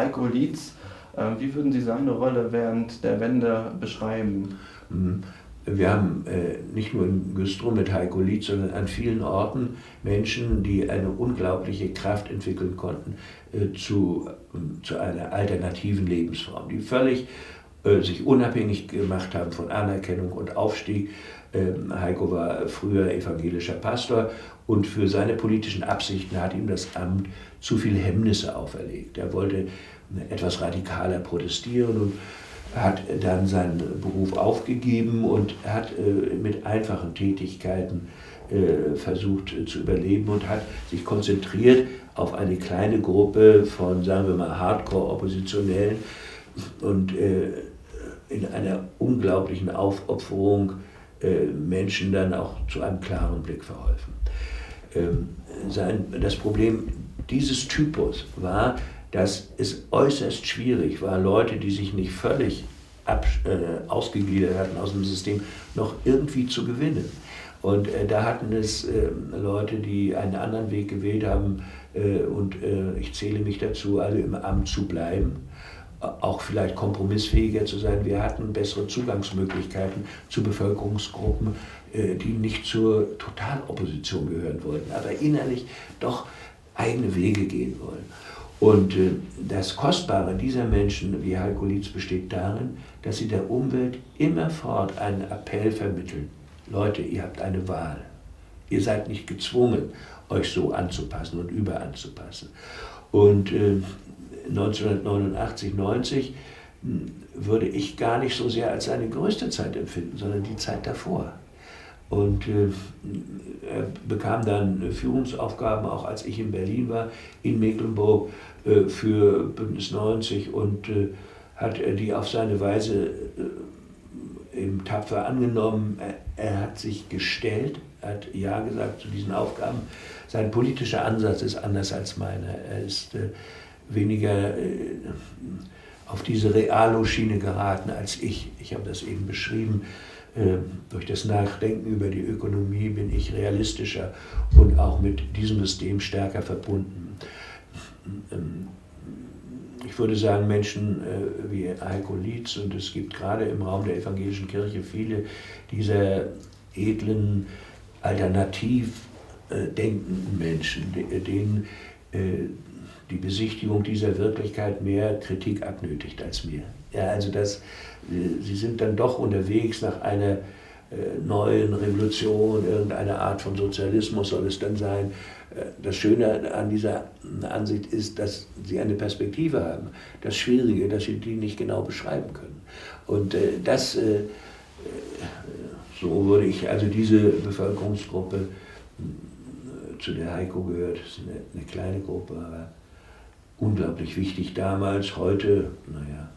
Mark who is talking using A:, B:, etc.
A: Heiko Lietz. Ähm, wie würden Sie seine Rolle während der Wende beschreiben?
B: Mhm. Wir haben äh, nicht nur in Güstrow mit Heiko Lietz, sondern an vielen Orten Menschen, die eine unglaubliche Kraft entwickeln konnten äh, zu, äh, zu einer alternativen Lebensform, die völlig äh, sich unabhängig gemacht haben von Anerkennung und Aufstieg. Ähm, Heiko war früher evangelischer Pastor und für seine politischen Absichten hat ihm das Amt zu viele Hemmnisse auferlegt. Er wollte etwas radikaler protestieren und hat dann seinen Beruf aufgegeben und hat äh, mit einfachen Tätigkeiten äh, versucht zu überleben und hat sich konzentriert auf eine kleine Gruppe von, sagen wir mal, Hardcore-Oppositionellen und äh, in einer unglaublichen Aufopferung Menschen dann auch zu einem klaren Blick verholfen. Ähm, das Problem dieses Typus war, dass es äußerst schwierig war, Leute, die sich nicht völlig ab, äh, ausgegliedert hatten aus dem System, noch irgendwie zu gewinnen. Und äh, da hatten es äh, Leute, die einen anderen Weg gewählt haben, äh, und äh, ich zähle mich dazu, alle im Amt zu bleiben, auch vielleicht kompromissfähiger zu sein. Wir hatten bessere Zugangsmöglichkeiten zu Bevölkerungsgruppen, äh, die nicht zur Totalopposition gehören wollten, aber innerlich doch eigene Wege gehen wollen. Und äh, das Kostbare dieser Menschen wie Heiko Lietz besteht darin, dass sie der Umwelt immerfort einen Appell vermitteln. Leute, ihr habt eine Wahl. Ihr seid nicht gezwungen, euch so anzupassen und überanzupassen. Und äh, 1989, 90 hm, würde ich gar nicht so sehr als seine größte Zeit empfinden, sondern die Zeit davor. Und äh, er bekam dann Führungsaufgaben, auch als ich in Berlin war, in Mecklenburg äh, für Bündnis 90 und äh, hat die auf seine Weise eben tapfer angenommen. Er, hat sich gestellt, hat Ja gesagt zu diesen Aufgaben. Sein politischer Ansatz ist anders als meiner. Er ist weniger auf diese Realo-Schiene geraten als ich. Ich habe das eben beschrieben. Ähm, durch das Nachdenken über die Ökonomie bin ich realistischer und auch mit diesem System stärker verbunden. Ähm, ich würde sagen, Menschen äh, wie Heiko Lietz, und es gibt gerade im Raum der evangelischen Kirche viele dieser edlen, alternativ äh, denkenden Menschen, denen äh, die Besichtigung dieser Wirklichkeit mehr Kritik abnötigt als mir. Ja, also das sie sind dann doch unterwegs nach einer äh, neuen Revolution, irgendeine Art von Sozialismus soll es dann sein. Äh, das Schöne an dieser Ansicht ist, dass sie eine Perspektive haben. Das Schwierige, dass sie die nicht genau beschreiben können. Und äh, das, so würde ich also diese Bevölkerungsgruppe, zu der Heiko gehört, ist eine, eine kleine Gruppe, aber unglaublich wichtig damals, heute, naja,